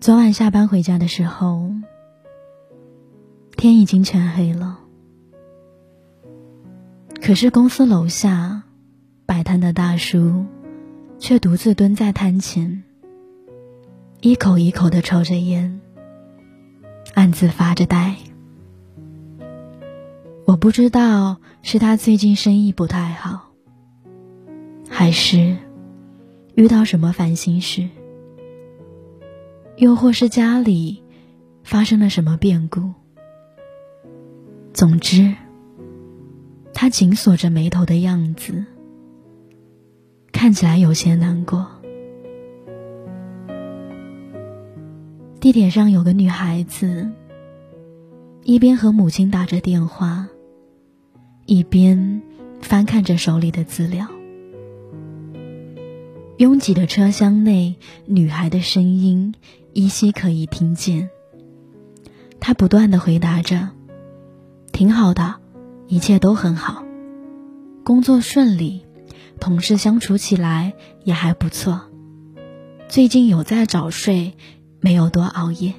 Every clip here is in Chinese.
昨晚下班回家的时候，天已经全黑了。可是公司楼下摆摊的大叔，却独自蹲在摊前，一口一口的抽着烟，暗自发着呆。我不知道是他最近生意不太好，还是遇到什么烦心事，又或是家里发生了什么变故。总之，他紧锁着眉头的样子，看起来有些难过。地铁上有个女孩子，一边和母亲打着电话。一边翻看着手里的资料，拥挤的车厢内，女孩的声音依稀可以听见。她不断的回答着：“挺好的，一切都很好，工作顺利，同事相处起来也还不错。最近有在早睡，没有多熬夜。”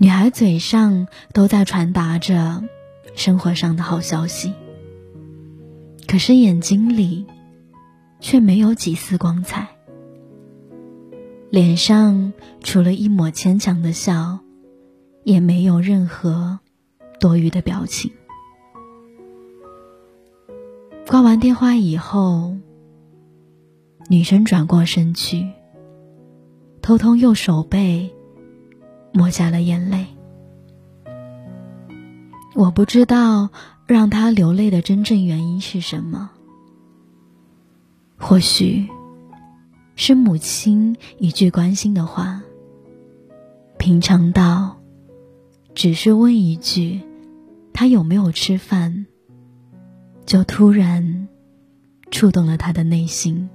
女孩嘴上都在传达着生活上的好消息，可是眼睛里却没有几丝光彩，脸上除了一抹牵强的笑，也没有任何多余的表情。挂完电话以后，女生转过身去，偷偷用手背。抹下了眼泪。我不知道让他流泪的真正原因是什么。或许是母亲一句关心的话，平常到只是问一句他有没有吃饭，就突然触动了他的内心。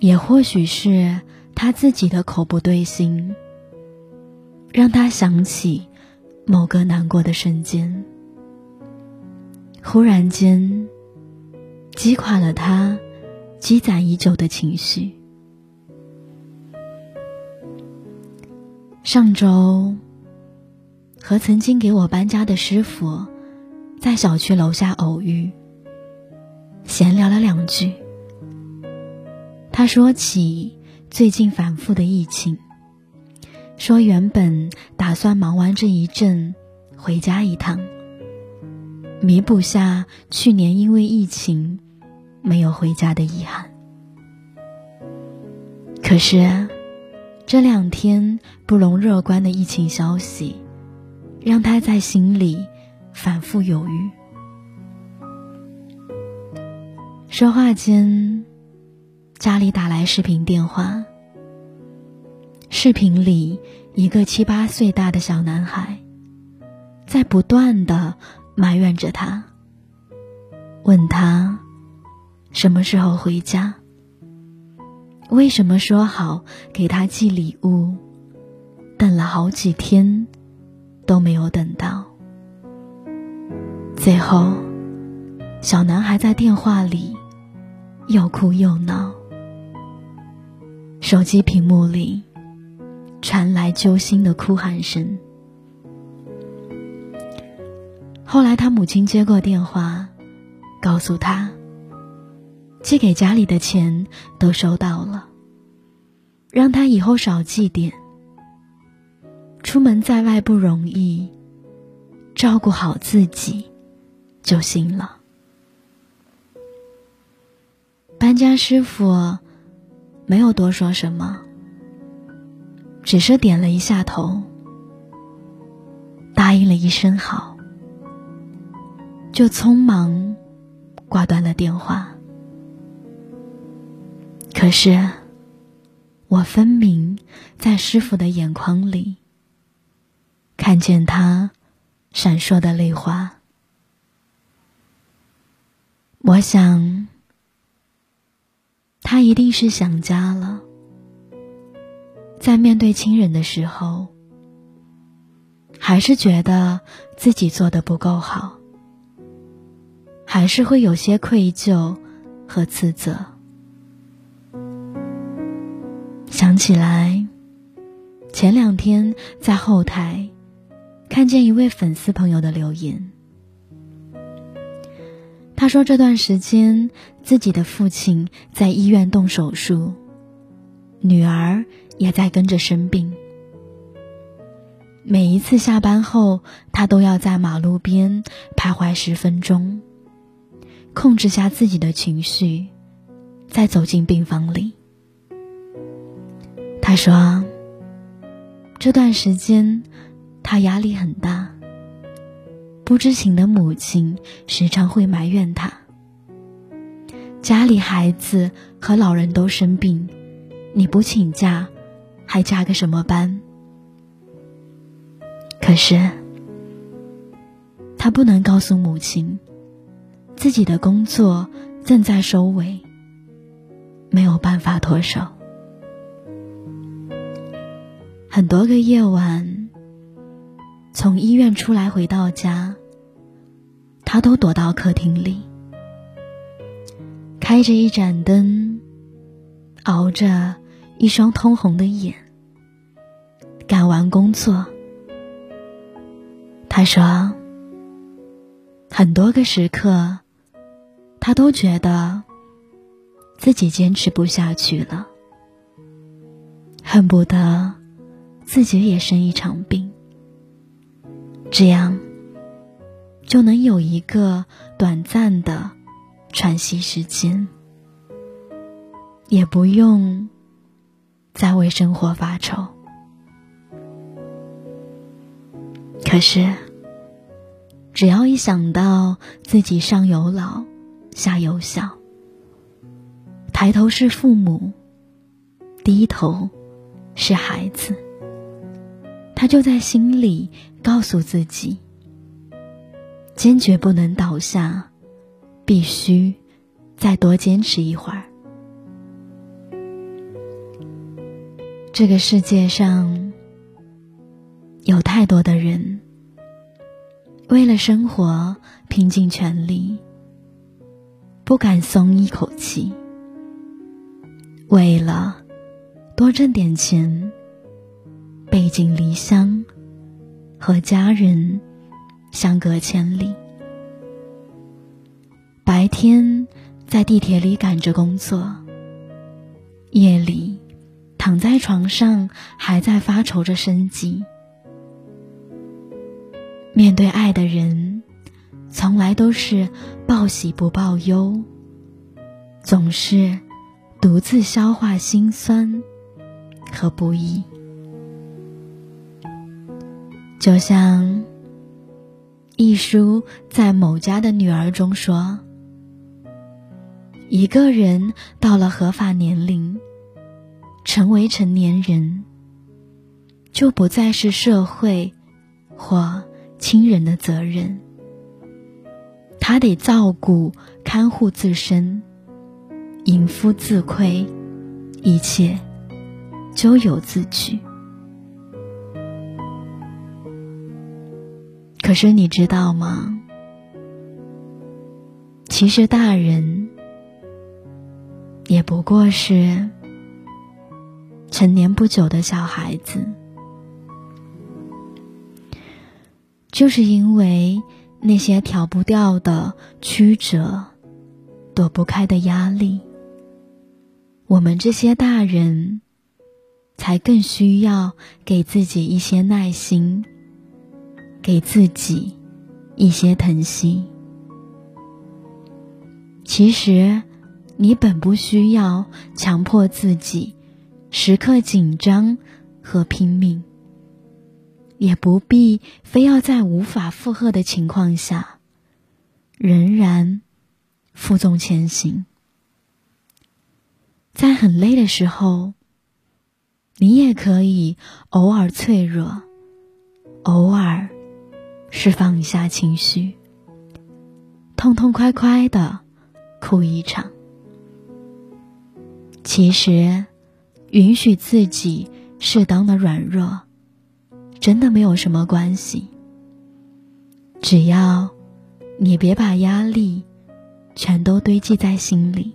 也或许是。他自己的口不对心，让他想起某个难过的瞬间，忽然间击垮了他积攒已久的情绪。上周和曾经给我搬家的师傅在小区楼下偶遇，闲聊了两句，他说起。最近反复的疫情，说原本打算忙完这一阵回家一趟，弥补下去年因为疫情没有回家的遗憾。可是这两天不容乐观的疫情消息，让他在心里反复犹豫。说话间。家里打来视频电话，视频里一个七八岁大的小男孩，在不断的埋怨着他，问他什么时候回家，为什么说好给他寄礼物，等了好几天都没有等到，最后小男孩在电话里又哭又闹。手机屏幕里传来揪心的哭喊声。后来，他母亲接过电话，告诉他，寄给家里的钱都收到了，让他以后少寄点。出门在外不容易，照顾好自己就行了。搬家师傅。没有多说什么，只是点了一下头，答应了一声好，就匆忙挂断了电话。可是，我分明在师傅的眼眶里看见他闪烁的泪花。我想。他一定是想家了，在面对亲人的时候，还是觉得自己做的不够好，还是会有些愧疚和自责。想起来，前两天在后台看见一位粉丝朋友的留言，他说这段时间自己的父亲在医院动手术，女儿也在跟着生病。每一次下班后，他都要在马路边徘徊十分钟，控制下自己的情绪，再走进病房里。他说：“这段时间，他压力很大。不知情的母亲时常会埋怨他，家里孩子和老人都生病，你不请假，还加个什么班？”可是，他不能告诉母亲，自己的工作正在收尾，没有办法脱手。很多个夜晚，从医院出来回到家，他都躲到客厅里，开着一盏灯，熬着一双通红的眼，赶完工作。他说：“很多个时刻，他都觉得自己坚持不下去了，恨不得自己也生一场病，这样就能有一个短暂的喘息时间，也不用再为生活发愁。”可是，只要一想到自己上有老，下有小，抬头是父母，低头是孩子，他就在心里告诉自己：坚决不能倒下，必须再多坚持一会儿。这个世界上。有太多的人为了生活拼尽全力，不敢松一口气；为了多挣点钱，背井离乡，和家人相隔千里。白天在地铁里赶着工作，夜里躺在床上还在发愁着生计。面对爱的人，从来都是报喜不报忧，总是独自消化心酸和不易。就像一书在某家的女儿中说：“一个人到了合法年龄，成为成年人，就不再是社会或。”亲人的责任，他得照顾、看护自身，隐夫自愧，一切咎由自取。可是你知道吗？其实大人也不过是成年不久的小孩子。就是因为那些挑不掉的曲折，躲不开的压力，我们这些大人才更需要给自己一些耐心，给自己一些疼惜。其实，你本不需要强迫自己时刻紧张和拼命。也不必非要在无法负荷的情况下，仍然负重前行。在很累的时候，你也可以偶尔脆弱，偶尔释放一下情绪，痛痛快快的哭一场。其实，允许自己适当的软弱。真的没有什么关系，只要你别把压力全都堆积在心里。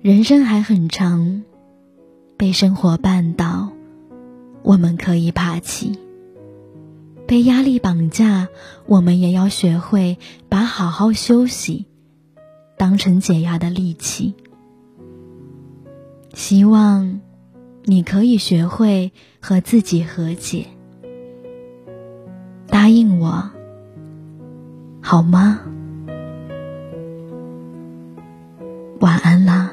人生还很长，被生活绊倒，我们可以爬起；被压力绑架，我们也要学会把好好休息当成解压的利器。希望你可以学会和自己和解。答应我，好吗？晚安啦。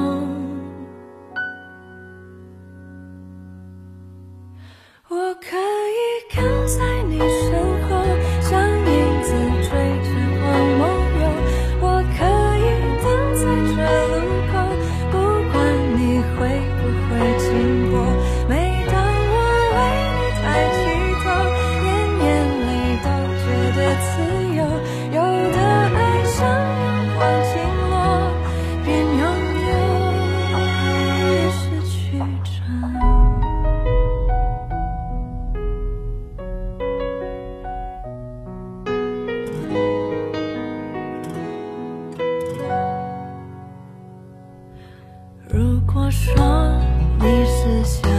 说你是想。